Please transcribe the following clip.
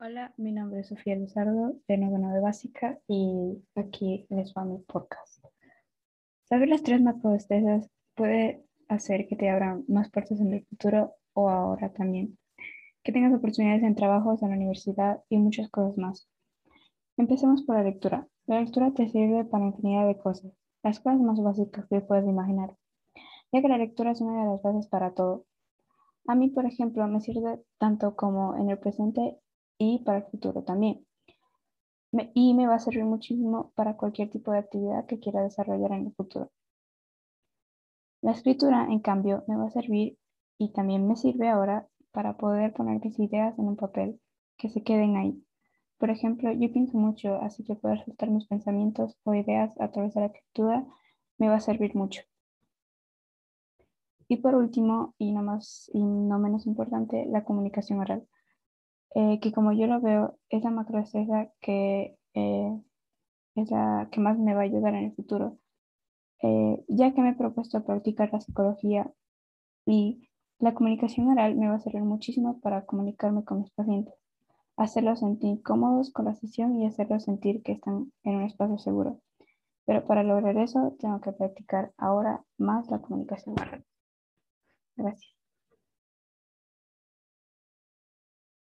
Hola, mi nombre es Sofía Luzardo de Novena de Básica y aquí les va mi podcast. Saber las tres macrodestrezas puede hacer que te abran más puertas en el futuro o ahora también, que tengas oportunidades en trabajos, en la universidad y muchas cosas más. Empecemos por la lectura. La lectura te sirve para infinidad de cosas, las cosas más básicas que puedes imaginar, ya que la lectura es una de las bases para todo. A mí, por ejemplo, me sirve tanto como en el presente y para el futuro también. y me va a servir muchísimo para cualquier tipo de actividad que quiera desarrollar en el futuro. La escritura, en cambio, me va a servir y también me sirve ahora para poder poner mis ideas en un papel, que se queden ahí. Por ejemplo, yo pienso mucho, así que poder soltar mis pensamientos o ideas a través de la escritura me va a servir mucho. Y por último, y no, más, y no menos importante, la comunicación oral, eh, que como yo lo veo, es la macrodestreza que eh, es la que más me va a ayudar en el futuro, eh, ya que me he propuesto practicar la psicología y la comunicación oral me va a servir muchísimo para comunicarme con mis pacientes, hacerlos sentir cómodos con la sesión y hacerlos sentir que están en un espacio seguro. Pero para lograr eso tengo que practicar ahora más la comunicación oral. Gracias.